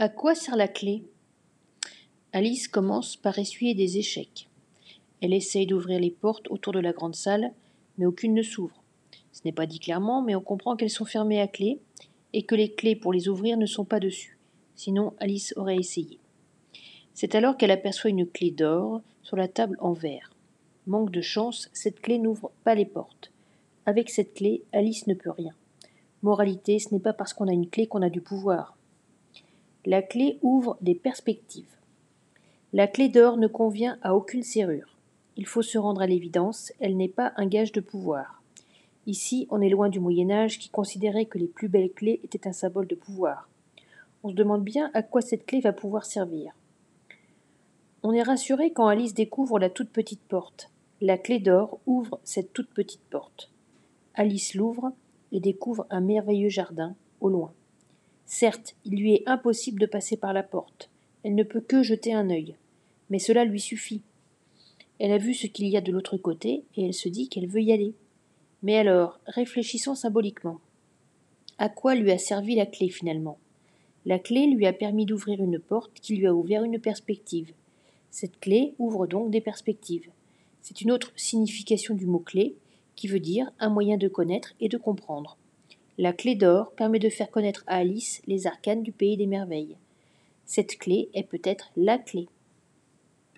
À quoi sert la clé? Alice commence par essuyer des échecs. Elle essaye d'ouvrir les portes autour de la grande salle, mais aucune ne s'ouvre. Ce n'est pas dit clairement, mais on comprend qu'elles sont fermées à clé et que les clés pour les ouvrir ne sont pas dessus. Sinon, Alice aurait essayé. C'est alors qu'elle aperçoit une clé d'or sur la table en verre. Manque de chance, cette clé n'ouvre pas les portes. Avec cette clé, Alice ne peut rien. Moralité, ce n'est pas parce qu'on a une clé qu'on a du pouvoir. La clé ouvre des perspectives. La clé d'or ne convient à aucune serrure. Il faut se rendre à l'évidence, elle n'est pas un gage de pouvoir. Ici, on est loin du Moyen Âge qui considérait que les plus belles clés étaient un symbole de pouvoir. On se demande bien à quoi cette clé va pouvoir servir. On est rassuré quand Alice découvre la toute petite porte. La clé d'or ouvre cette toute petite porte. Alice l'ouvre et découvre un merveilleux jardin, au loin. Certes, il lui est impossible de passer par la porte. Elle ne peut que jeter un œil. Mais cela lui suffit. Elle a vu ce qu'il y a de l'autre côté, et elle se dit qu'elle veut y aller. Mais alors, réfléchissons symboliquement. À quoi lui a servi la clé finalement? La clé lui a permis d'ouvrir une porte qui lui a ouvert une perspective. Cette clé ouvre donc des perspectives. C'est une autre signification du mot clé, qui veut dire un moyen de connaître et de comprendre. La clé d'or permet de faire connaître à Alice les arcanes du pays des merveilles. Cette clé est peut-être la clé.